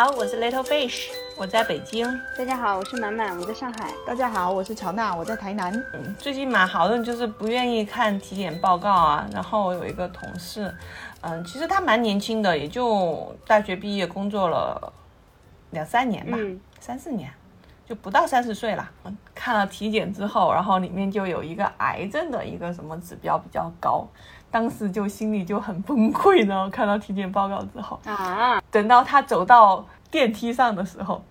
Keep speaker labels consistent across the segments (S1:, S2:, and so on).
S1: 好，我是 Little Fish，我在北京。
S2: 大家好，我是满满，我在上海。
S3: 大家好，我是乔娜，我在台南。
S1: 嗯，最近蛮好的，就是不愿意看体检报告啊。然后我有一个同事，嗯，其实他蛮年轻的，也就大学毕业，工作了两三年吧，三四年，就不到三十岁了。看了体检之后，然后里面就有一个癌症的一个什么指标比较高。当时就心里就很崩溃然后，看到体检报告之后啊，等到他走到电梯上的时候，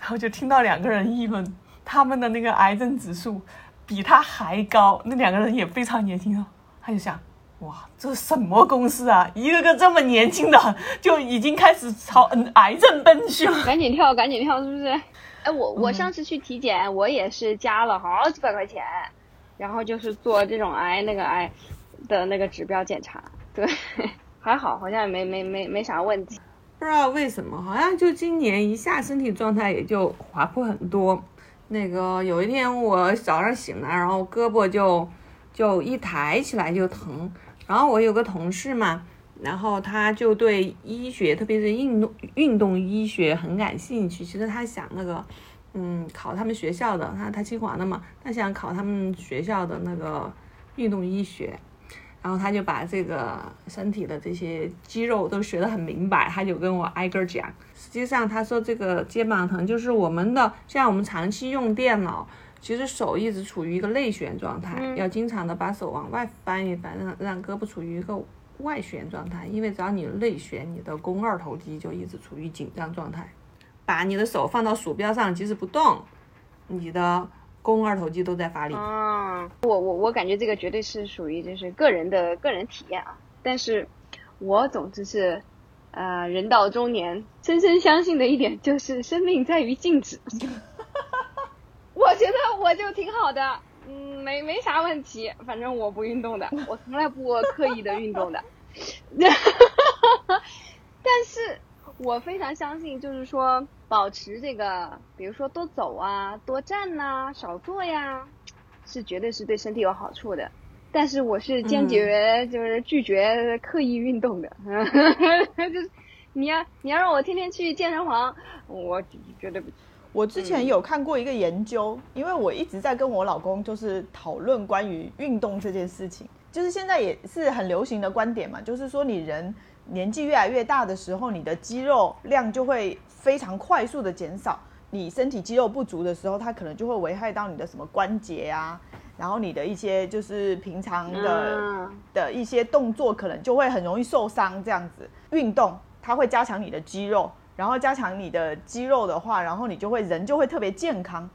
S1: 然后就听到两个人议论他们的那个癌症指数比他还高，那两个人也非常年轻啊，他就想，哇，这是什么公司啊？一个个这么年轻的就已经开始朝嗯癌症奔去了，
S2: 赶紧跳，赶紧跳，是不是？哎，我我上次去体检，我也是加了好几百块钱，然后就是做这种癌那个癌。的那个指标检查，对，还好，好像也没没没没啥问题。
S1: 不知道为什么，好像就今年一下身体状态也就滑坡很多。那个有一天我早上醒来，然后胳膊就就一抬起来就疼。然后我有个同事嘛，然后他就对医学，特别是运动运动医学很感兴趣。其实他想那个，嗯，考他们学校的，他他清华的嘛，他想考他们学校的那个运动医学。然后他就把这个身体的这些肌肉都学得很明白，他就跟我挨个讲。实际上他说这个肩膀疼就是我们的，像我们长期用电脑，其实手一直处于一个内旋状态，要经常的把手往外翻一翻，让让胳膊处于一个外旋状态。因为只要你内旋，你的肱二头肌就一直处于紧张状态。把你的手放到鼠标上，即使不动，你的。肱二头肌都在发力
S2: 啊！我我我感觉这个绝对是属于就是个人的个人体验啊。但是，我总之是，呃，人到中年，深深相信的一点就是生命在于静止。我觉得我就挺好的，嗯，没没啥问题。反正我不运动的，我从来不刻意的运动的。但是。我非常相信，就是说保持这个，比如说多走啊，多站呐，少坐呀，是绝对是对身体有好处的。但是我是坚决就是拒绝刻意运动的，就是你要你要让我天天去健身房，我绝对不。
S3: 我之前有看过一个研究，因为我一直在跟我老公就是讨论关于运动这件事情，就是现在也是很流行的观点嘛，就是说你人。年纪越来越大的时候，你的肌肉量就会非常快速的减少。你身体肌肉不足的时候，它可能就会危害到你的什么关节啊，然后你的一些就是平常的的一些动作，可能就会很容易受伤。这样子运动，它会加强你的肌肉，然后加强你的肌肉的话，然后你就会人就会特别健康。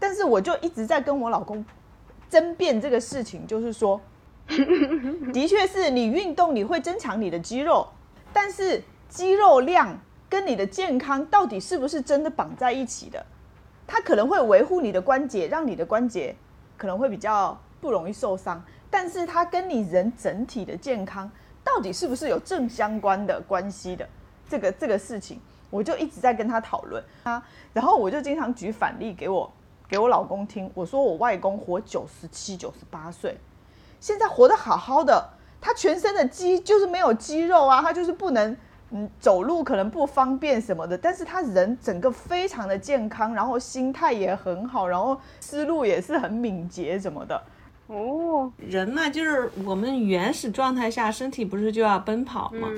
S3: 但是我就一直在跟我老公争辩这个事情，就是说。的确是你运动你会增强你的肌肉，但是肌肉量跟你的健康到底是不是真的绑在一起的？它可能会维护你的关节，让你的关节可能会比较不容易受伤，但是它跟你人整体的健康到底是不是有正相关的关系的？这个这个事情，我就一直在跟他讨论啊，然后我就经常举反例给我给我老公听，我说我外公活九十七、九十八岁。现在活得好好的，他全身的肌就是没有肌肉啊，他就是不能，嗯，走路可能不方便什么的，但是他人整个非常的健康，然后心态也很好，然后思路也是很敏捷什么的。
S1: 哦，人嘛，就是我们原始状态下身体不是就要奔跑吗？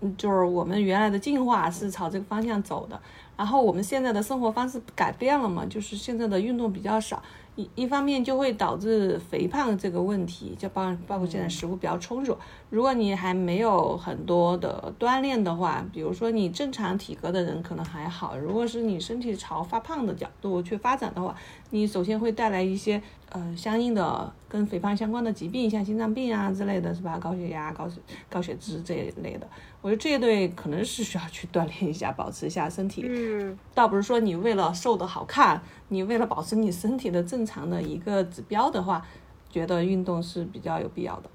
S1: 嗯，就是我们原来的进化是朝这个方向走的，然后我们现在的生活方式改变了嘛，就是现在的运动比较少。一一方面就会导致肥胖这个问题，就包包括现在食物比较充足。如果你还没有很多的锻炼的话，比如说你正常体格的人可能还好，如果是你身体朝发胖的角度去发展的话，你首先会带来一些呃相应的跟肥胖相关的疾病，像心脏病啊之类的是吧？高血压、高血高血脂这一类的。我觉得这一类可能是需要去锻炼一下，保持一下身体。嗯，倒不是说你为了瘦的好看，你为了保持你身体的正常的一个指标的话，觉得运动是比较有必要的。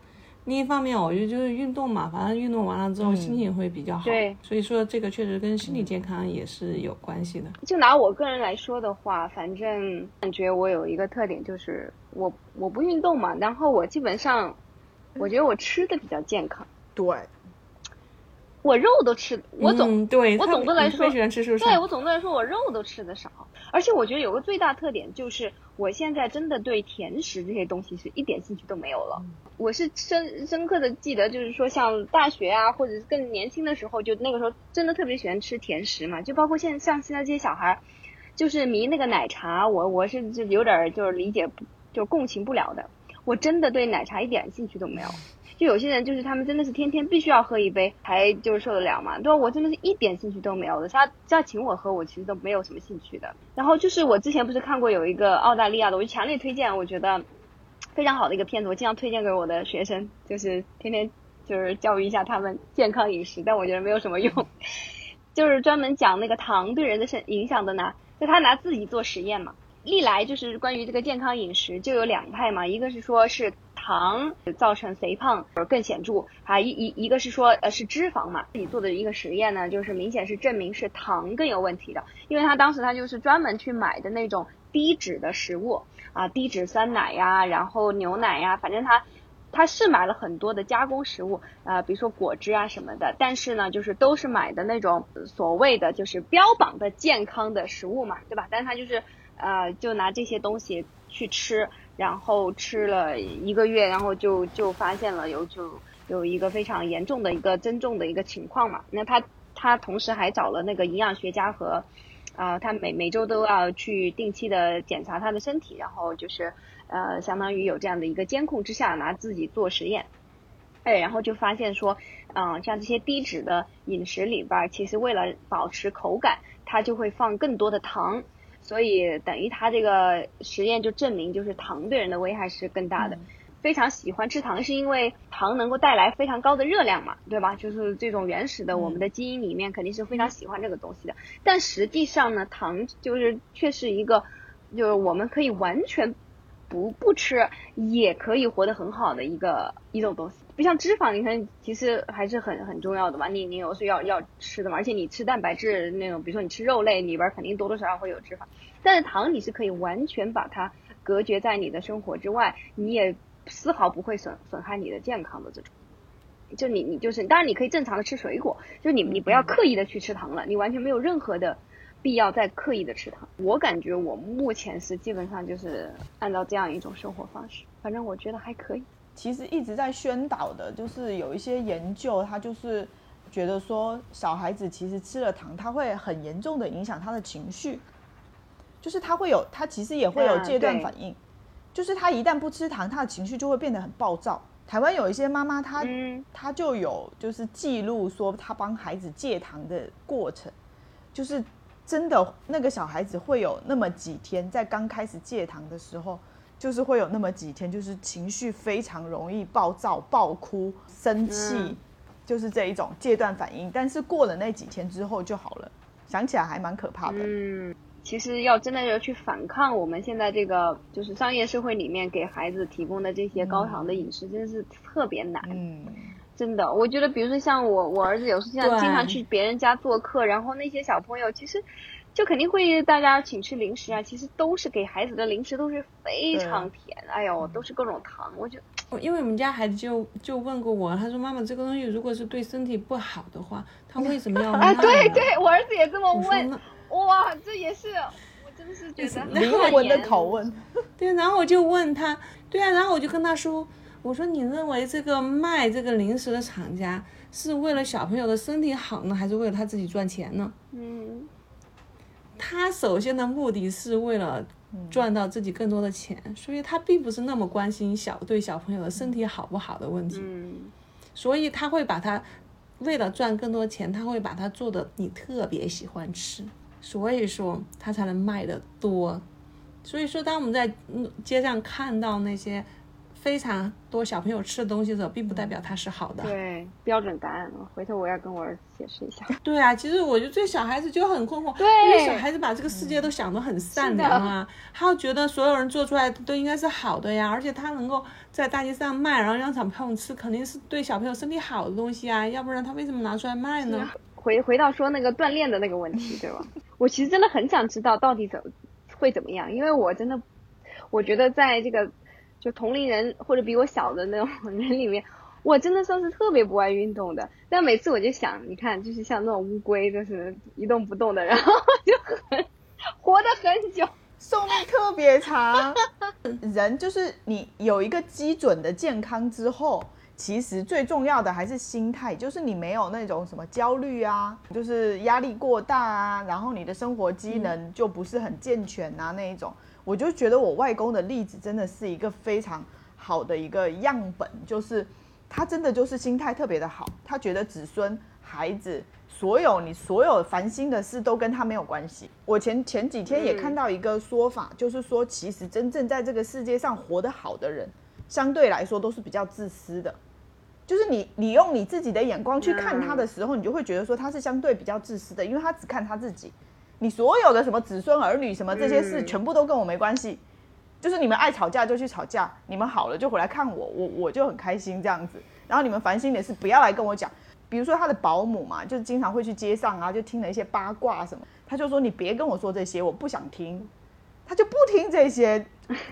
S1: 另一方面，我觉得就是运动嘛，反正运动完了之后心情会比较好。
S2: 对，
S1: 所以说这个确实跟心理健康也是有关系的。
S2: 就拿我个人来说的话，反正感觉我有一个特点，就是我我不运动嘛，然后我基本上，我觉得我吃的比较健康。
S3: 对。
S2: 我肉都吃，我总、
S1: 嗯对，
S2: 我总的来说
S1: 别喜欢吃蔬菜，
S2: 对我总的来说，我肉都吃的少，而且我觉得有个最大特点就是，我现在真的对甜食这些东西是一点兴趣都没有了。我是深深刻的记得，就是说像大学啊，或者是更年轻的时候，就那个时候真的特别喜欢吃甜食嘛，就包括现在像现在这些小孩儿，就是迷那个奶茶，我我是就有点儿就是理解不就共情不了的，我真的对奶茶一点兴趣都没有。就有些人就是他们真的是天天必须要喝一杯才就是受得了嘛，对？我真的是一点兴趣都没有的，他要请我喝，我其实都没有什么兴趣的。然后就是我之前不是看过有一个澳大利亚的，我就强烈推荐，我觉得非常好的一个片子，我经常推荐给我的学生，就是天天就是教育一下他们健康饮食，但我觉得没有什么用，就是专门讲那个糖对人的身影响的呢，就他拿自己做实验嘛。历来就是关于这个健康饮食就有两派嘛，一个是说是糖造成肥胖更显著，啊一一一个是说呃是脂肪嘛，自己做的一个实验呢，就是明显是证明是糖更有问题的，因为他当时他就是专门去买的那种低脂的食物啊，低脂酸奶呀，然后牛奶呀，反正他。他是买了很多的加工食物，啊，比如说果汁啊什么的，但是呢，就是都是买的那种所谓的就是标榜的健康的食物嘛，对吧？但是他就是呃，就拿这些东西去吃，然后吃了一个月，然后就就发现了有就有一个非常严重的一个增重的一个情况嘛。那他他同时还找了那个营养学家和啊、他每每周都要去定期的检查他的身体，然后就是呃，相当于有这样的一个监控之下，拿自己做实验。哎，然后就发现说，嗯、像这些低脂的饮食里边，其实为了保持口感，它就会放更多的糖，所以等于他这个实验就证明，就是糖对人的危害是更大的。非常喜欢吃糖，是因为糖能够带来非常高的热量嘛，对吧？就是这种原始的我们的基因里面肯定是非常喜欢这个东西的。但实际上呢，糖就是却是一个，就是我们可以完全不不吃也可以活得很好的一个一种东西。不像脂肪，你看其实还是很很重要的嘛，你你有是要要吃的嘛，而且你吃蛋白质那种，比如说你吃肉类里边肯定多多少少会有脂肪，但是糖你是可以完全把它隔绝在你的生活之外，你也丝毫不会损损害你的健康的这种。就你你就是，当然你可以正常的吃水果，就你你不要刻意的去吃糖了，你完全没有任何的必要再刻意的吃糖。我感觉我目前是基本上就是按照这样一种生活方式，反正我觉得还可以。
S3: 其实一直在宣导的，就是有一些研究，他就是觉得说，小孩子其实吃了糖，他会很严重的影响他的情绪，就是他会有，他其实也会有
S2: 嗯
S3: 戒断反应，就是他一旦不吃糖，他的情绪就会变得很暴躁。台湾有一些妈妈，她
S2: 嗯
S3: 她就有就是记录说，她帮孩子戒糖的过程，就是真的那个小孩子会有那么几天，在刚开始戒糖的时候，就是会有那么几天，就是情绪非常容易暴躁、暴哭、生气，
S2: 嗯
S3: 就是这一种戒断反应。但是过了那几天之后就好了，想起来还蛮可怕的。
S2: 嗯，其实要真的要去反抗我们现在这个就是商业社会里面给孩子提供的这些高糖的饮食，真的是特别难。
S3: 嗯，
S2: 真的，我觉得，比如说像我，我儿子有时候经常去别人家做客，然后那些小朋友其实就肯定会大家请吃零食啊，其实都是给孩子的零食都是非常甜，哎呦，都是各种糖，我就
S1: 我因为我们家孩子就就问过我，他说妈妈这个东西如果是对身体不好的话，他为什么要卖
S2: 啊，对对，我儿子也这么问，哇，这也是，我真的是觉得
S3: 灵魂的拷问。
S1: 对，然后我就问他，对啊，然后我就跟他说，我说你认为这个卖这个零食的厂家是为了小朋友的身体好呢，还是为了他自己赚钱呢？
S2: 嗯，
S1: 他首先的目的是为了赚到自己更多的钱，所以他并不是那么关心小对小朋友的身体好不好的问题，
S2: 嗯，
S1: 所以他会把它为了赚更多钱，他会把它做的你特别喜欢吃，所以说他才能卖的多。所以说，当我们在嗯街上看到那些非常多小朋友吃的东西的时候，并不代表它是好的。
S2: 对，标准答案，回头我要跟我儿子解释一下。
S1: 对啊，其实我觉得这小孩子就很困惑，
S2: 对
S1: 因为小孩子把这个世界都想得很善良啊，他觉得所有人做出来都应该是好的呀，而且他能够在大街上卖，然后让小朋友吃，肯定是对小朋友身体好的东西啊，要不然他为什么拿出来卖呢？
S2: 回回到说那个锻炼的那个问题，对吧？我其实真的很想知道到底怎会怎么样，因为我真的，我觉得在这个就同龄人或者比我小的那种 人里面，我真的算是特别不爱运动的，但每次我就想，你看，就是像那种乌龟，就是一动不动的，然后就很活得很久。
S3: 寿命特别长，人就是你有一个基准的健康之后，其实最重要的还是心态，就是你没有那种什么焦虑啊，就是压力过大啊，然后你的生活机能就不是很健全啊那一种。我就觉得我外公的例子真的是一个非常好的一个样本，就是他真的就是心态特别的好，他觉得子孙孩子。所有你所有烦心的事都跟他没有关系。我前前几天也看到一个说法，就是说，其实真正在这个世界上活得好的人，相对来说都是比较自私的。就是你你用你自己的眼光去看他的时候，你就会觉得说他是相对比较自私的，因为他只看他自己。你所有的什么子孙儿女什么这些事，全部都跟我没关系。就是你们爱吵架就去吵架，你们好了就回来看我，我我就很开心这样子。然后你们烦心的事不要来跟我讲。比如说他的保姆嘛，就经常会去街上啊，就听了一些八卦什么，他就说你别跟我说这些，我不想听，他就不听这些，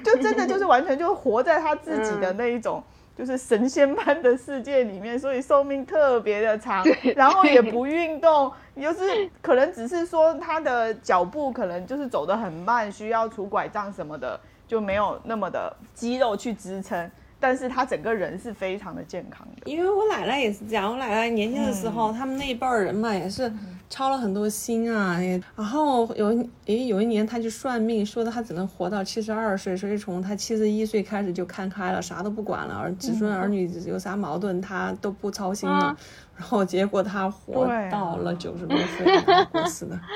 S3: 就真的就是完全就活在他自己的那一种，就是神仙般的世界里面，所以寿命特别的长，然后也不运动，就是可能只是说他的脚步可能就是走得很慢，需要拄拐杖什么的，就没有那么的肌肉去支撑。但是他整个人是非常的健康的，
S1: 因为我奶奶也是这样。我奶奶年轻的时候，他们那一辈儿人嘛，也是操了很多心啊。然后有诶，有一年他就算命，说的他只能活到七十二岁，所以从他七十一岁开始就看开了，啥都不管了，儿子孙儿女有啥矛盾他都不操心了。然后结果他活到了九十多岁过世的。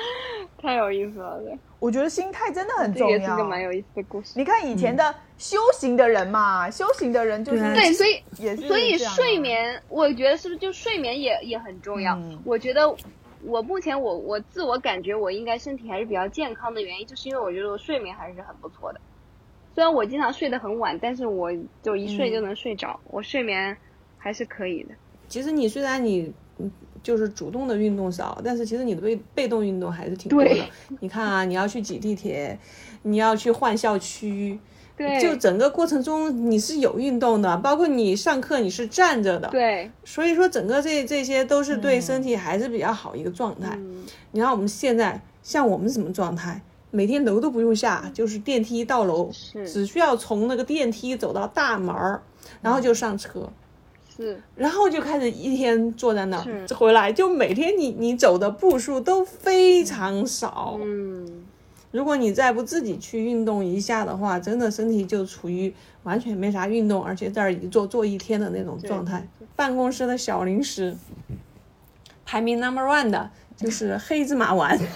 S2: 太有意思了，
S3: 我觉得心态真的很重要。
S2: 也是个蛮有意思的故事。
S3: 你看以前的修行的人嘛，修行的人就是
S2: 对，所以
S3: 也是
S2: 所以睡眠，我觉得是不是就睡眠也也很重要？我觉得我目前我我自我感觉我应该身体还是比较健康的原因，就是因为我觉得我睡眠还是很不错的。虽然我经常睡得很晚，但是我就一睡就能睡着，我睡眠还是可以的。
S1: 其实你虽然你。就是主动的运动少，但是其实你的被被动运动还是挺多的。你看啊，你要去挤地铁，你要去换校区，
S2: 对，
S1: 就整个过程中你是有运动的，包括你上课你是站着的，
S2: 对。
S1: 所以说整个这这些都是对身体还是比较好一个状态。你看我们现在像我们什么状态，每天楼都不用下，就是电梯到楼，只需要从那个电梯走到大门儿，然后就上车。
S2: 是，
S1: 然后就开始一天坐在那儿，回来就每天你你走的步数都非常少。
S2: 嗯，
S1: 如果你再不自己去运动一下的话，真的身体就处于完全没啥运动，而且在这儿一坐坐一天的那种状态。办公室的小零食，排名 number one 的就是黑芝麻丸。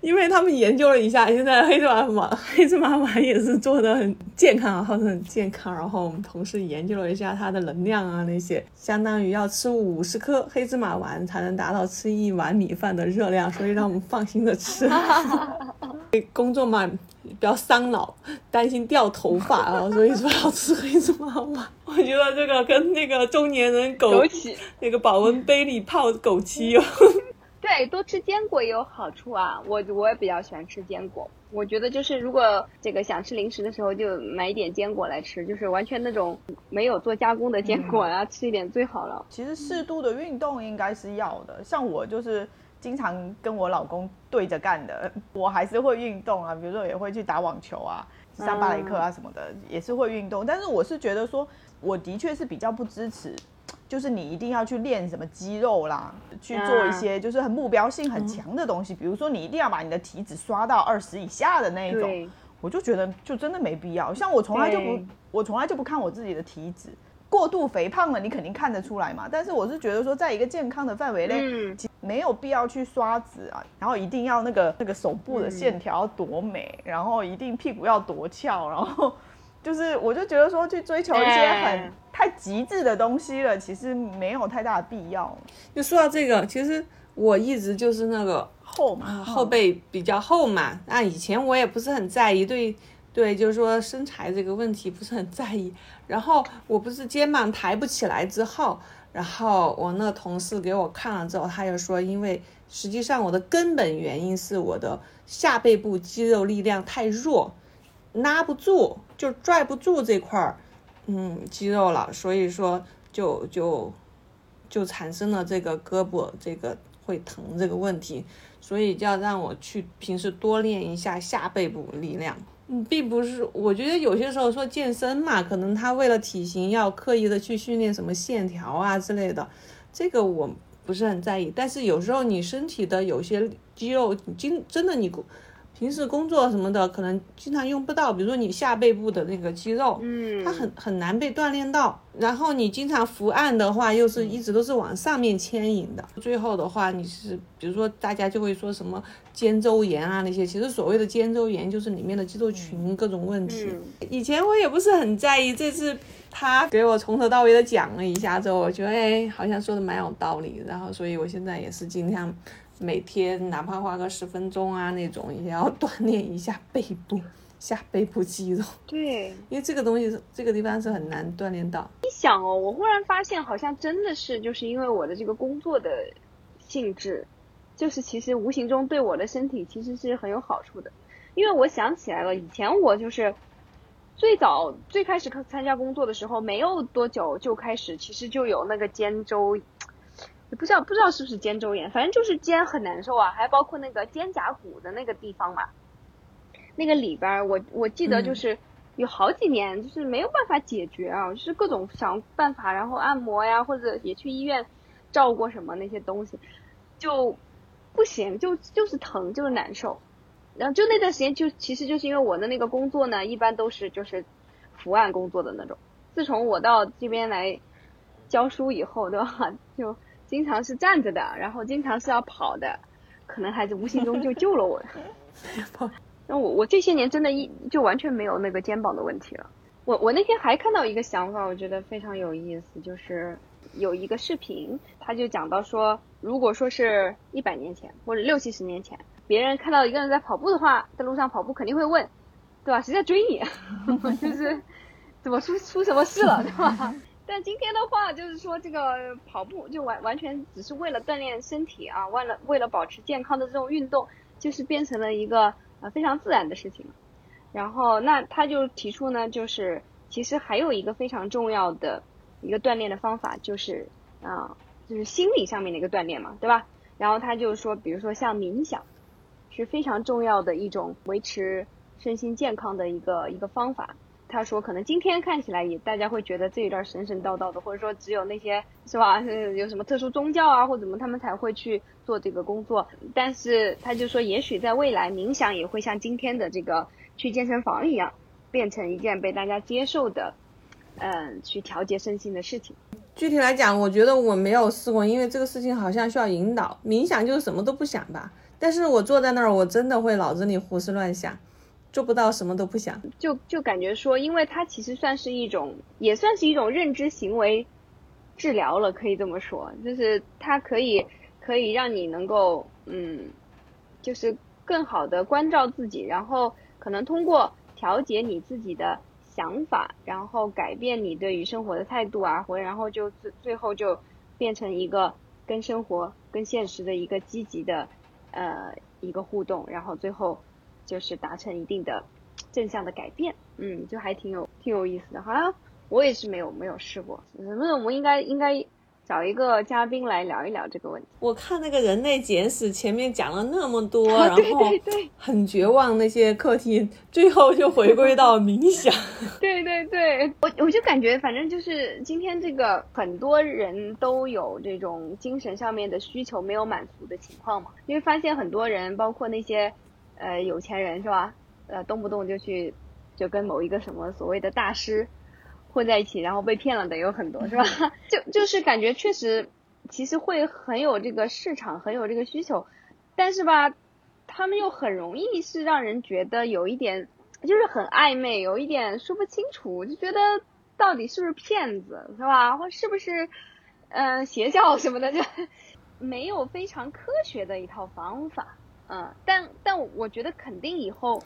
S1: 因为他们研究了一下，现在黑芝麻丸黑芝麻丸也是做的很健康，号称很健康。然后我们同事研究了一下它的能量啊，那些相当于要吃五十颗黑芝麻丸才能达到吃一碗米饭的热量，所以让我们放心的吃。工作嘛比较伤脑，担心掉头发啊，所以说要吃黑芝麻丸。我觉得这个跟那个中年人枸杞那个保温杯里泡枸杞有。
S2: 对，多吃坚果也有好处啊！我我也比较喜欢吃坚果。我觉得就是如果这个想吃零食的时候，就买一点坚果来吃，就是完全那种没有做加工的坚果啊，吃一点最好了。
S3: 其实适度的运动应该是要的。像我就是经常跟我老公对着干的，我还是会运动啊，比如说也会去打网球啊，上芭蕾课啊什么的，也是会运动。但是我是觉得说，我的确是比较不支持。就是你一定要去练什么肌肉啦，去做一些就是很目标性很强的东西，比如说你一定要把你的体脂刷到二十以下的那一种，我就觉得就真的没必要。像我从来就不，我从来就不看我自己的体脂，过度肥胖了你肯定看得出来嘛。但是我是觉得说，在一个健康的范围内，没有必要去刷脂啊，然后一定要那个那个手部的线条多美，然后一定屁股要多翘，然后。就是，我就觉得说去追求一些很太极致的东西了，其实没有太大的必要。
S1: 就说到这个，其实我一直就是那个
S3: 厚嘛，
S1: 后背比较厚嘛。啊，以前我也不是很在意，对对，就是说身材这个问题不是很在意。然后我不是肩膀抬不起来之后，然后我那个同事给我看了之后，他就说，因为实际上我的根本原因是我的下背部肌肉力量太弱。拉不住，就拽不住这块儿嗯肌肉了，所以说就就就产生了这个胳膊这个会疼这个问题，所以就要让我去平时多练一下下背部力量。嗯，并不是，我觉得有些时候说健身嘛，可能他为了体型要刻意的去训练什么线条啊之类的，这个我不是很在意。但是有时候你身体的有些肌肉，经真的你平时工作什么的，可能经常用不到，比如说你下背部的那个肌肉，
S2: 嗯，
S1: 它很很难被锻炼到。然后你经常伏案的话，又是一直都是往上面牵引的。最后的话，你是比如说大家就会说什么肩周炎啊那些，其实所谓的肩周炎就是里面的肌肉群各种问题。以前我也不是很在意，这次他给我从头到尾的讲了一下之后，我觉得哎，好像说的蛮有道理。然后所以我现在也是尽量。每天哪怕花个十分钟啊，那种也要锻炼一下背部、下背部肌肉。
S2: 对，
S1: 因为这个东西这个地方是很难锻炼到。
S2: 你想哦，我忽然发现，好像真的是就是因为我的这个工作的性质，就是其实无形中对我的身体其实是很有好处的。因为我想起来了，以前我就是最早最开始参加工作的时候，没有多久就开始，其实就有那个肩周。也不知道不知道是不是肩周炎，反正就是肩很难受啊，还包括那个肩胛骨的那个地方嘛，那个里边我我记得就是有好几年就是没有办法解决啊，就是各种想办法，然后按摩呀，或者也去医院照过什么那些东西，就不行，就就是疼，就是难受。然后就那段时间就其实就是因为我的那个工作呢，一般都是就是伏案工作的那种。自从我到这边来教书以后，对吧？就经常是站着的，然后经常是要跑的，可能还是无形中就救了我。那我我这些年真的一就完全没有那个肩膀的问题了。我我那天还看到一个想法，我觉得非常有意思，就是有一个视频，他就讲到说，如果说是一百年前或者六七十年前，别人看到一个人在跑步的话，在路上跑步肯定会问，对吧？谁在追你？就是怎么出出什么事了，对吧？但今天的话，就是说这个跑步就完完全只是为了锻炼身体啊，为了为了保持健康的这种运动，就是变成了一个呃非常自然的事情。然后那他就提出呢，就是其实还有一个非常重要的一个锻炼的方法，就是啊，就是心理上面的一个锻炼嘛，对吧？然后他就说，比如说像冥想，是非常重要的一种维持身心健康的一个一个方法。他说：“可能今天看起来也大家会觉得这一段神神叨叨的，或者说只有那些是吧？有什么特殊宗教啊，或怎么他们才会去做这个工作。但是他就说，也许在未来冥想也会像今天的这个去健身房一样，变成一件被大家接受的，嗯，去调节身心的事情。
S1: 具体来讲，我觉得我没有试过，因为这个事情好像需要引导。冥想就是什么都不想吧？但是我坐在那儿，我真的会脑子里胡思乱想。”做不到什么都不想，
S2: 就就感觉说，因为它其实算是一种，也算是一种认知行为治疗了，可以这么说，就是它可以可以让你能够，嗯，就是更好的关照自己，然后可能通过调节你自己的想法，然后改变你对于生活的态度啊，或然后就最最后就变成一个跟生活、跟现实的一个积极的呃一个互动，然后最后。就是达成一定的正向的改变，嗯，就还挺有挺有意思的。好像我也是没有没有试过，那我们应该应该找一个嘉宾来聊一聊这个问题。
S1: 我看那个人类简史前面讲了那么多，然后很绝望那些课题，最后就回归到冥想。
S2: 对对对，我我就感觉反正就是今天这个很多人都有这种精神上面的需求没有满足的情况嘛，因为发现很多人包括那些。呃，有钱人是吧？呃，动不动就去，就跟某一个什么所谓的大师混在一起，然后被骗了的有很多是吧？就就是感觉确实，其实会很有这个市场，很有这个需求，但是吧，他们又很容易是让人觉得有一点，就是很暧昧，有一点说不清楚，就觉得到底是不是骗子是吧？或是不是嗯邪教什么的，就 没有非常科学的一套方法。嗯，但但我觉得肯定以后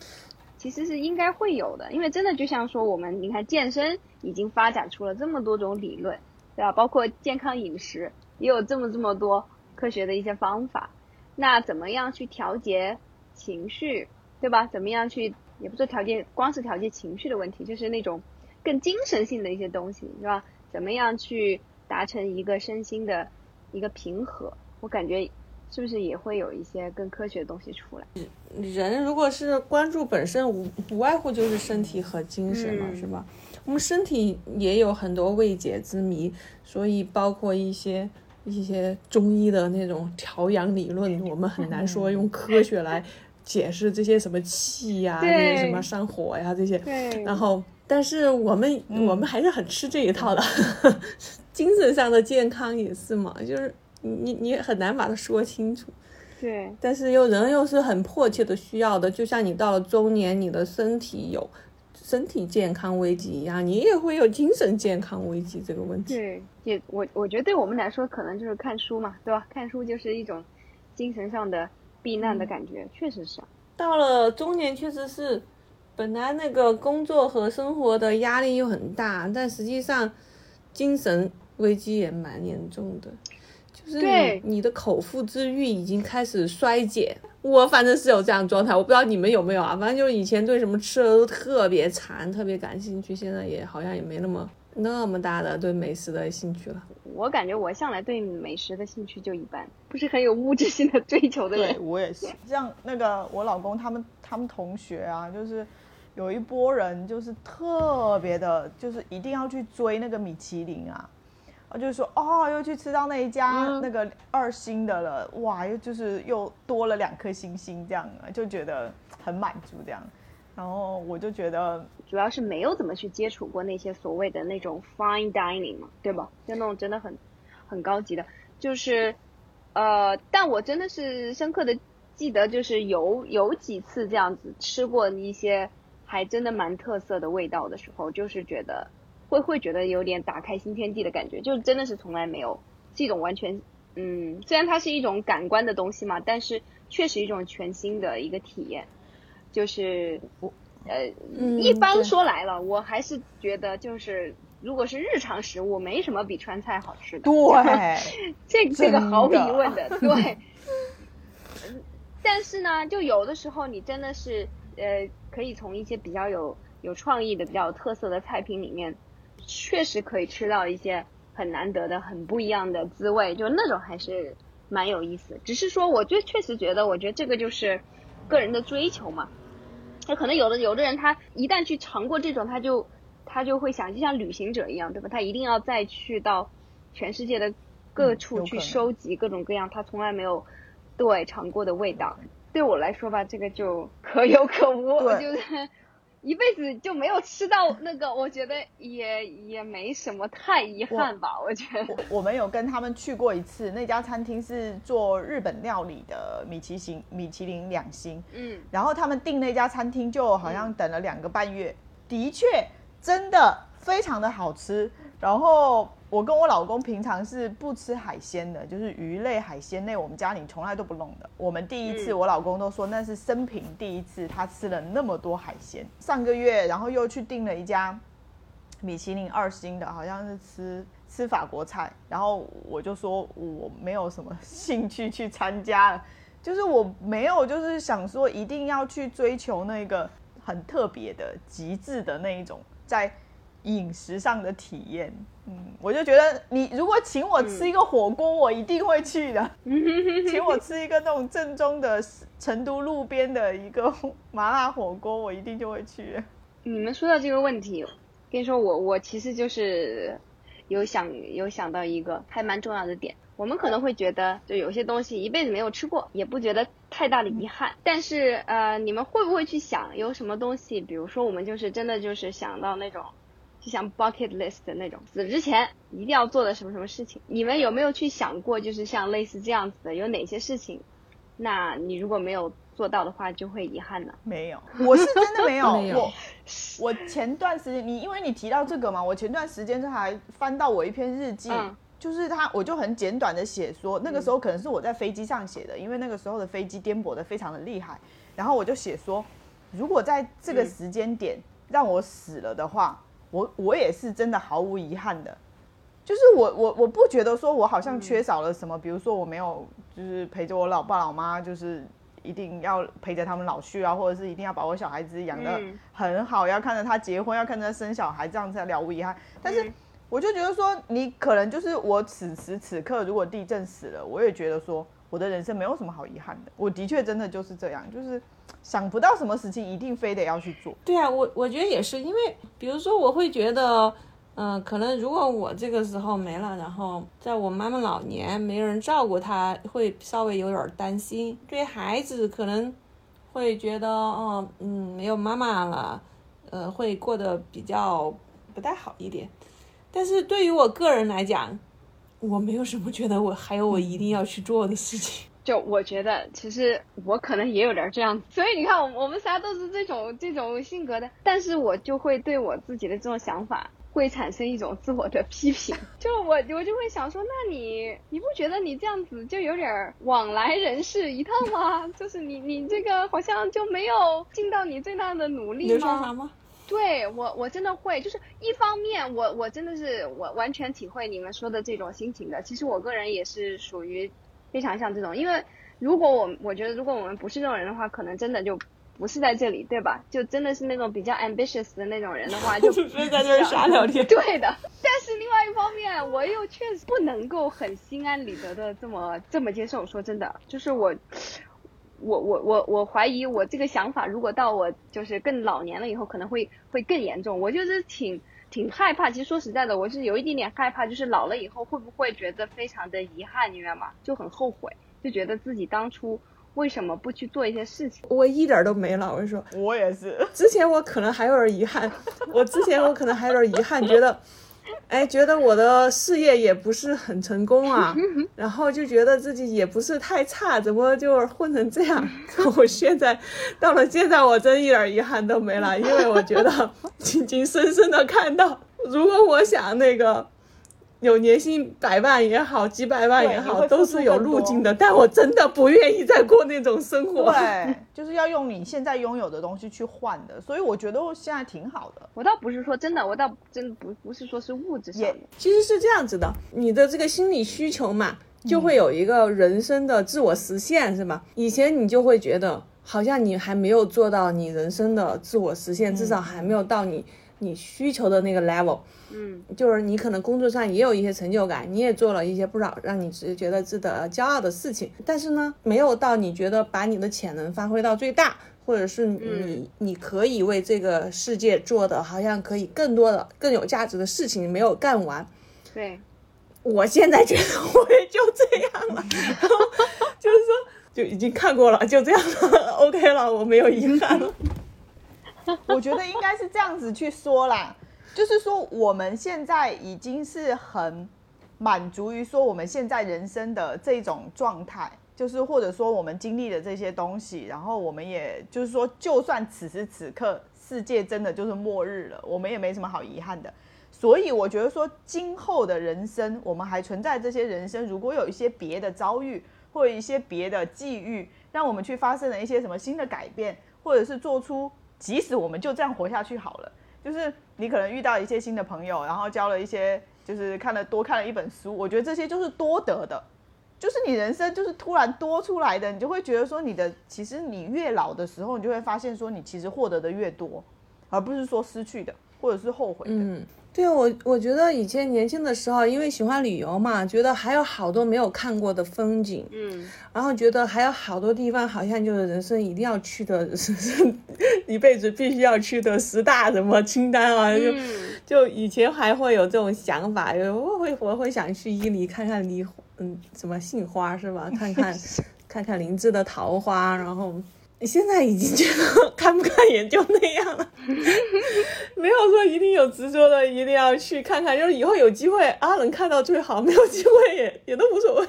S2: 其实是应该会有的，因为真的就像说我们你看健身已经发展出了这么多种理论，对吧？包括健康饮食也有这么这么多科学的一些方法。那怎么样去调节情绪，对吧？怎么样去也不是调节，光是调节情绪的问题，就是那种更精神性的一些东西，是吧？怎么样去达成一个身心的一个平和？我感觉是不是也会有一些更科学的东西出来？
S1: 人如果是关注本身，无无外乎就是身体和精神嘛，
S2: 嗯
S1: 是吧？我们身体也有很多未解之谜，所以包括一些一些中医的那种调养理论，我们很难说用科学来解释这些什么气呀、这些什么上火呀这些。然后，但是我们、我们还是很吃这一套的，精神上的健康也是嘛，就是你你很难把它说清楚。
S2: 对，
S1: 但是又人又是很迫切的需要的，就像你到了中年，你的身体有身体健康危机一样，你也会有精神健康危机这个问题。
S2: 对，也我我觉得对我们来说，可能就是看书嘛，对吧？看书就是一种精神上的避难的感觉，确实是啊。
S1: 到了中年，确实是本来那个工作和生活的压力又很大，但实际上精神危机也蛮严重的。就是
S2: 对
S1: 你你的口腹之欲已经开始衰减，我反正是有这样状态，我不知道你们有没有啊。反正就是以前对什么吃的都特别馋，特别感兴趣，现在也好像也没那么那么大的对美食的兴趣了。
S2: 我感觉我向来对美食的兴趣就一般，不是很有物质性的追求的
S3: 对
S2: 人。
S3: 我也是，像那个我老公他们他们同学啊，就是有一波人就是特别的，就是一定要去追那个米其林啊，啊就是说哦又去吃到那一家
S2: 嗯。
S3: 那个二星的了，哇又就是又多了两颗星星这样啊，就觉得很满足这样，然后我就觉得
S2: 主要是没有怎么去接触过那些所谓的那种 fine dining 嘛，对吧？就那种真的很很高级的，就是呃，但我真的是深刻的记得，就是有有几次这样子吃过一些还真的蛮特色的味道的时候，就是觉得会会觉得有点打开新天地的感觉，就真的是从来没有是一种完全嗯，虽然它是一种感官的东西嘛，但是确实一种全新的一个体验，就是我呃，
S1: 嗯
S2: 一般说来了，我还是觉得就是，如果是日常食物，没什么比川菜好吃的。
S3: 对，
S2: 这这个毫无疑问的，对。嗯但是呢，就有的时候你真的是呃，可以从一些比较有有创意的、比较有特色的菜品里面，确实可以吃到一些很难得的、很不一样的滋味，就那种还是蛮有意思。只是说，我就确实觉得，我觉得这个就是个人的追求嘛。那可能有的有的人他一旦去尝过这种，他就他就会想，就像旅行者一样，对吧？他一定要再去到全世界的各
S3: 嗯
S2: 处去收集各种各样他从来没有对尝过的味道。对我来说吧，这个就可有可无，
S3: 对
S2: 就是一辈子就没有吃到那个，我觉得也也没什么太遗憾吧。我觉得，
S3: 我们有跟他们去过一次，那家餐厅是做日本料理的米其林米其林两星，
S2: 嗯，
S3: 然后他们订那家餐厅就好像等了两个半月，的确真的非常的好吃。然后我跟我老公平常是不吃海鲜的，就是鱼类、海鲜类，我们家里从来都不弄的。我们第一次，
S2: 嗯
S3: 我老公都说那是生平第一次，他吃了那么多海鲜。上个月，然后又去订了一家米其林二星的，好像是吃吃法国菜，然后我就说我没有什么 兴趣去参加了，就是我没有就是想说一定要去追求那个很特别的、极致的那一种在饮食上的体验。嗯，我就觉得你如果请我吃一个火锅，我一定会去的。请我吃一个那种正宗的成都路边的一个麻辣火锅，我一定就会去。
S2: 你们说到这个问题，跟你说我我其实就是有想有想到一个还蛮重要的点。我们可能会觉得，就有些东西一辈子没有吃过，也不觉得太大的遗憾。但是，呃，你们会不会去想，有什么东西，比如说我们就是真的就是想到那种，就像 bucket list 的那种，死之前一定要做的什么什么事情？你们有没有去想过，就是像类似这样子的，有哪些事情？那你如果没有做到的话，就会遗憾呢？
S3: 没有，我是真的没有。
S1: 没有
S3: 我我前段时间，你因为你提到这个嘛，我前段时间就还翻到我一篇日记，
S2: 嗯
S3: 就是他，我就很简短的写说，那个时候可能是我在飞机上写的，因为那个时候的飞机颠簸的非常的厉害，然后我就写说，如果在这个时间点让我死了的话，我我也是真的毫无遗憾的。就是我我我不觉得说我好像缺少了什么，比如说我没有就是陪着我老爸老妈就是一定要陪着他们老去啊，或者是一定要把我小孩子养的
S2: 嗯
S3: 很好，要看着他结婚，要看着他生小孩，这样才了无遗憾。但是我就觉得说，你可能就是我此时此刻，如果地震死了，我也觉得说，我的人生没有什么好遗憾的。我的确真的就是这样，就是想不到什么事情一定非得要去做。
S1: 对啊，我我觉得也是，因为比如说我会觉得，嗯、可能如果我这个时候没了，然后在我妈妈老年没人照顾她，会稍微有点担心。对孩子可能会觉得，哦，嗯，没有妈妈了，呃，会过得比较不太好一点。但是对于我个人来讲，我没有什么觉得我还有我一定要去做的事情。
S2: 就我觉得，其实我可能也有点这样，所以你看，我们我们仨都是这种这种性格的，但是我就会对我自己的这种想法会产生一种自我的批评，就我我就会想说，那你你不觉得你这样子就有点往来人世一套吗？就是你你这个好像就没有尽到你最大的努力吗？对我，我真的会，就是一方面我，我真的是我完全体会你们说的这种心情的。其实我个人也是属于非常像这种，因为如果我我觉得如果我们不是这种人的话，可能真的就不是在这里，对吧？就真的是那种比较 ambitious 的那种人的话，就
S1: 所以在这儿瞎聊天。
S2: 对的，但是另外一方面，我又确实不能够很心安理得的这么这么接受。说真的，就是我，我我我我怀疑我这个想法，如果到我就是更老年了以后，可能会会更严重。我就是挺挺害怕。其实说实在的，我是有一点点害怕，就是老了以后会不会觉得非常的遗憾，你知道吗？就很后悔，就觉得自己当初为什么不去做一些事情。
S1: 我一点儿都没老，我跟你说，
S3: 我也是，
S1: 之前我可能还有点遗憾，我之前我可能还有点遗憾，觉得，哎，觉得我的事业也不是很成功啊，然后就觉得自己也不是太差，怎么就混成这样？我现在到了现在，我真一点遗憾都没了，因为我觉得 已经深深的看到，如果我想那个。有年薪百万也好，几百万也好，都是有路径的。但我真的不愿意再过那种生活。
S3: 对，就是要用你现在拥有的东西去换的，所以我觉得我现在挺好的。
S2: 我倒不是说真的，我倒真不不是说是物质上。
S1: 其实是这样子的，你的这个心理需求嘛，就会有一个人生的自我实现，是吧？以前你就会觉得，好像你还没有做到你人生的自我实现，至少还没有到你你需求的那个 level。
S2: 嗯，
S1: 就是你可能工作上也有一些成就感，你也做了一些不少让你值觉得值得骄傲的事情，但是呢，没有到你觉得把你的潜能发挥到最大，或者是你、你可以为这个世界做的好像可以更多的更有价值的事情没有干完。
S2: 对。
S1: 我现在觉得我也就这样了，就是说就已经看过了，就这样了，OK 了，我没有遗憾了。
S3: 我觉得应该是这样子去说啦，就是说我们现在已经是很满足于说我们现在人生的这种状态，就是或者说我们经历的这些东西，然后我们也就是说，就算此时此刻世界真的就是末日了，我们也没什么好遗憾的。所以我觉得说，今后的人生，我们还存在这些人生，如果有一些别的遭遇，或者一些别的际遇，让我们去发生了一些什么新的改变，或者是做出，即使我们就这样活下去好了，就是你可能遇到一些新的朋友，然后交了一些，就是看了多看了一本书，我觉得这些就是多得的，就是你人生就是突然多出来的，你就会觉得说你的，其实你越老的时候，你就会发现说你其实获得的越多，而不是说失去的或者是后悔的。
S1: 对我我觉得以前年轻的时候，因为喜欢旅游嘛，觉得还有好多没有看过的风景，
S2: 嗯，
S1: 然后觉得还有好多地方好像就是人生一定要去的，一辈子必须要去的十大什么清单啊，就、
S2: 嗯
S1: 就以前还会有这种想法，我会我会想去伊犁看看梨，嗯，什么杏花是吧？看看 看看林芝的桃花，然后现在已经觉得看不看也就那样了，没有说一定有执着的一定要去看看，就是以后有机会啊能看到最好，没有机会也也都无所谓。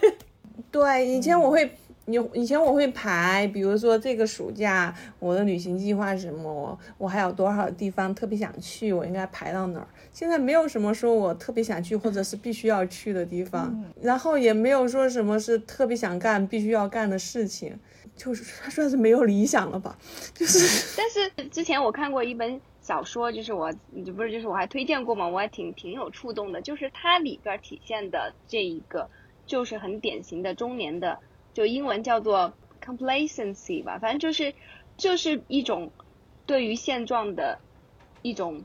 S1: 对，以前我会。有以前我会排，比如说这个暑假我的旅行计划是什么，我我还有多少地方特别想去，我应该排到哪儿。现在没有什么说我特别想去或者是必须要去的地方，然后也没有说什么是特别想干必须要干的事情，就是他算是没有理想了吧，就是
S2: 但是之前我看过一本小说，就是我不是就是我还推荐过嘛，我还挺挺有触动的，就是它里边体现的这一个就是很典型的中年的，就英文叫做 complacency 吧，反正就是就是一种对于现状的一种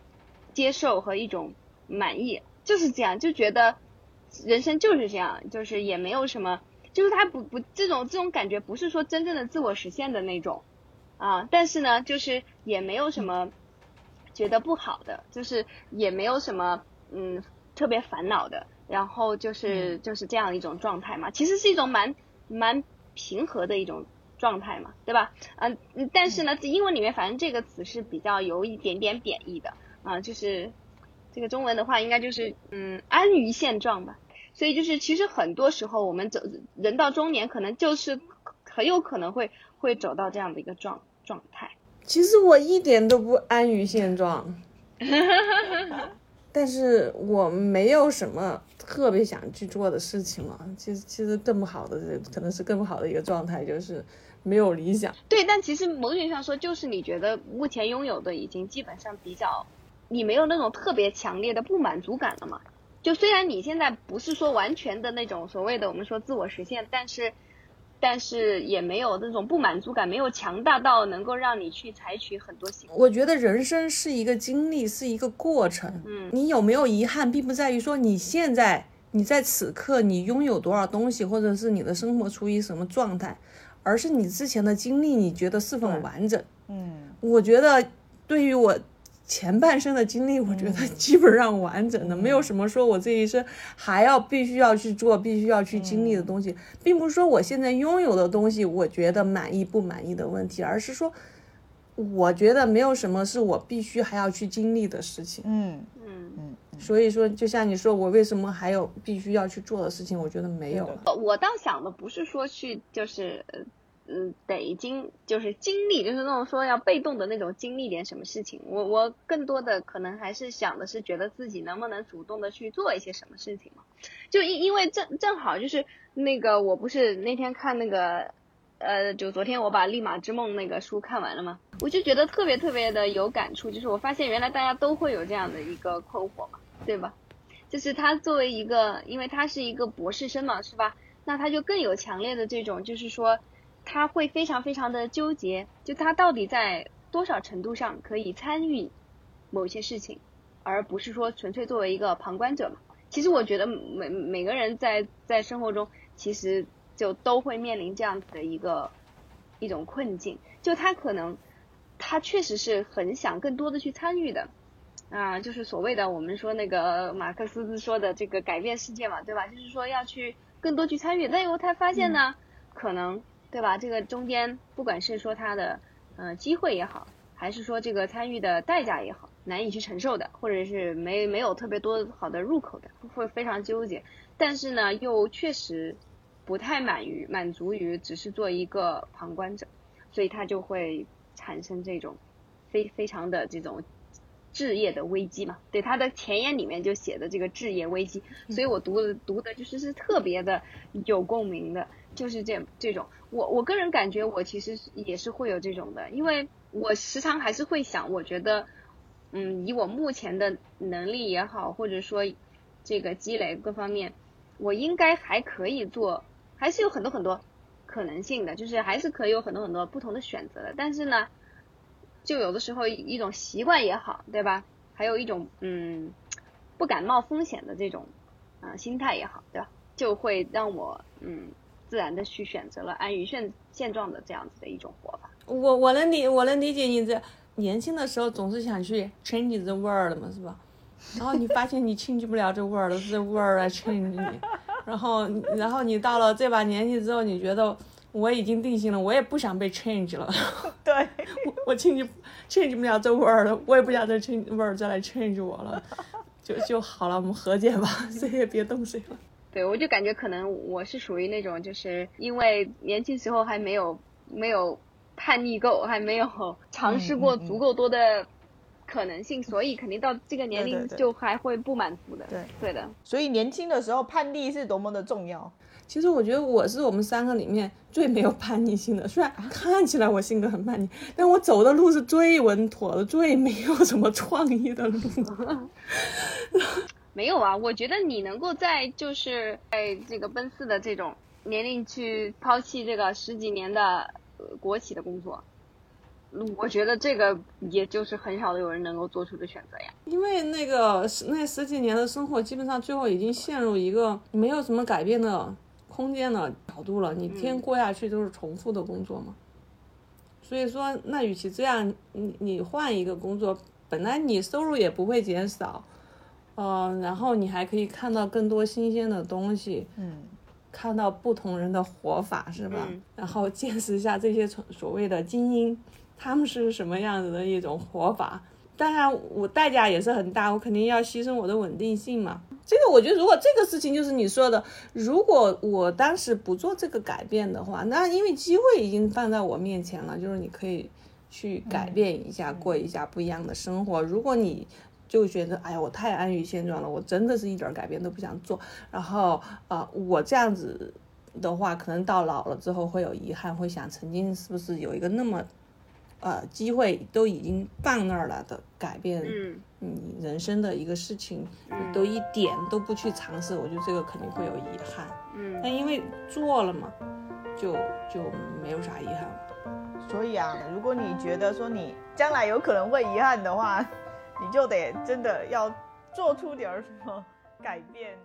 S2: 接受和一种满意，就是这样，就觉得人生就是这样，就是也没有什么，就是他不不这种这种感觉不是说真正的自我实现的那种啊，但是呢，就是也没有什么觉得不好的，就是也没有什么嗯特别烦恼的，然后就是就是这样一种状态嘛，其实是一种蛮蛮平和的一种状态嘛，对吧？嗯，但是呢，英文里面反正这个词是比较有一点点贬义的啊，就是这个中文的话应该就是嗯安于现状吧。所以就是其实很多时候我们走人到中年，可能就是很有可能会会走到这样的一个状状态。
S1: 其实我一点都不安于现状，但是我没有什么特别想去做的事情了。其实其实更不好的，可能是更不好的一个状态，就是没有理想。
S2: 对，但其实某种意义上说，就是你觉得目前拥有的已经基本上比较，你没有那种特别强烈的不满足感了嘛？就虽然你现在不是说完全的那种所谓的我们说自我实现，但是。但是也没有那种不满足感，没有强大到能够让你去采取很多行动。
S1: 我觉得人生是一个经历，是一个过程。
S2: 嗯，
S1: 你有没有遗憾，并不在于说你现在你在此刻你拥有多少东西，或者是你的生活处于什么状态，而是你之前的经历，你觉得是否完整？
S3: 嗯，
S1: 我觉得对于我。前半生的经历，我觉得 基本上完整的，没有什么说我这一生还要必须要去做、必须要去经历的东西，并不是说我现在拥有的东西我觉得满意不满意的问题，而是说我觉得没有什么是我必须还要去经历的事情。
S3: 嗯
S2: 嗯
S3: 嗯，
S1: 所以说，就像你说，我为什么还有必须要去做的事情？我觉得没有了。
S2: 我倒想的不是说去就是。嗯，得经就是经历，就是那种说要被动的那种经历点什么事情。我我更多的可能还是想的是，觉得自己能不能主动的去做一些什么事情嘛。就因因为正正好就是那个，我不是那天看那个，呃，就昨天我把《立马之梦》那个书看完了嘛，我就觉得特别特别的有感触。就是我发现原来大家都会有这样的一个困惑嘛，对吧？就是他作为一个，因为他是一个博士生嘛，是吧？那他就更有强烈的这种，就是说。他会非常非常的纠结，就他到底在多少程度上可以参与某些事情，而不是说纯粹作为一个旁观者嘛？其实我觉得每每个人在在生活中，其实就都会面临这样子的一个一种困境。就他可能他确实是很想更多的去参与的啊，就是所谓的我们说那个马克思说的这个改变世界嘛，对吧？就是说要去更多去参与，但以后他发现呢，可能。对吧？这个中间不管是说他的呃机会也好，还是说这个参与的代价也好，难以去承受的，或者是没没有特别多好的入口的，会非常纠结。但是呢，又确实不太满于满足于只是做一个旁观者，所以他就会产生这种非非常的这种置业的危机嘛。对他的前言里面就写的这个置业危机，所以我读的读的就是是特别的有共鸣的。就是这这种，我我个人感觉我其实也是会有这种的，因为我时常还是会想，我觉得，嗯，以我目前的能力也好，或者说这个积累各方面，我应该还可以做，还是有很多很多可能性的，就是还是可以有很多很多不同的选择的。但是呢，就有的时候一种习惯也好，对吧？还有一种嗯不敢冒风险的这种啊心态也好，对吧？就会让我嗯。自然的去选择了安于现现状的这样子的一种活法。
S1: 我我能理我能理解你这年轻的时候总是想去 change the world 嘛，是吧？然后你发现你 change 不了这 world，是 world 来 change 你。然后然后你到了这把年纪之后，你觉得我已经定性了，我也不想被 change 了。
S3: 对，
S1: 我我 change change 不了这 world，我也不想再 change world 再来 change 我了，就就好了，我们和解吧，谁也别动谁了。
S2: 对，我就感觉可能我是属于那种，就是因为年轻时候还没有没有叛逆够，还没有 尝试过足够多的可能性，所以肯定到这个年龄就还会不满足的。
S3: 对，
S2: 对的。
S3: 所以年轻的时候叛逆是多么的重要。
S1: 其实我觉得我是我们三个里面最没有叛逆性的，虽然看起来我性格很叛逆，但我走的路是最稳妥的，最没有什么创意的路。
S2: 没有啊，我觉得你能够在就是在这个奔四的这种年龄去抛弃这个十几年的国企的工作。我觉得这个也就是很少的有人能够做出的选择呀。
S1: 因为那个那十几年的生活，基本上最后已经陷入一个没有什么改变的空间的角度了。你天过下去都是重复的工作嘛。所以说，那与其这样，你你换一个工作，本来你收入也不会减少，嗯，然后你还可以看到更多新鲜的东西，
S3: 嗯，
S1: 看到不同人的活法，是吧？然后见识一下这些所谓的精英。他们是什么样子的一种活法？当然，我代价也是很大，我肯定要牺牲我的稳定性嘛。这个我觉得，如果这个事情就是你说的，如果我当时不做这个改变的话，那因为机会已经放在我面前了，就是你可以去改变一下，过一下不一样的生活。如果你就觉得，哎呀，我太安于现状了，我真的是一点改变都不想做，然后啊，我这样子的话，可能到老了之后会有遗憾，会想曾经是不是有一个那么。呃，机会都已经放那儿了的改变，你人生的一个事情，都一点都不去尝试，我觉得这个肯定会有遗憾。
S2: 嗯，
S1: 但因为做了嘛，就就没有啥遗憾。
S3: 所以啊，如果你觉得说你将来有可能会遗憾的话，你就得真的要做出点什么改变。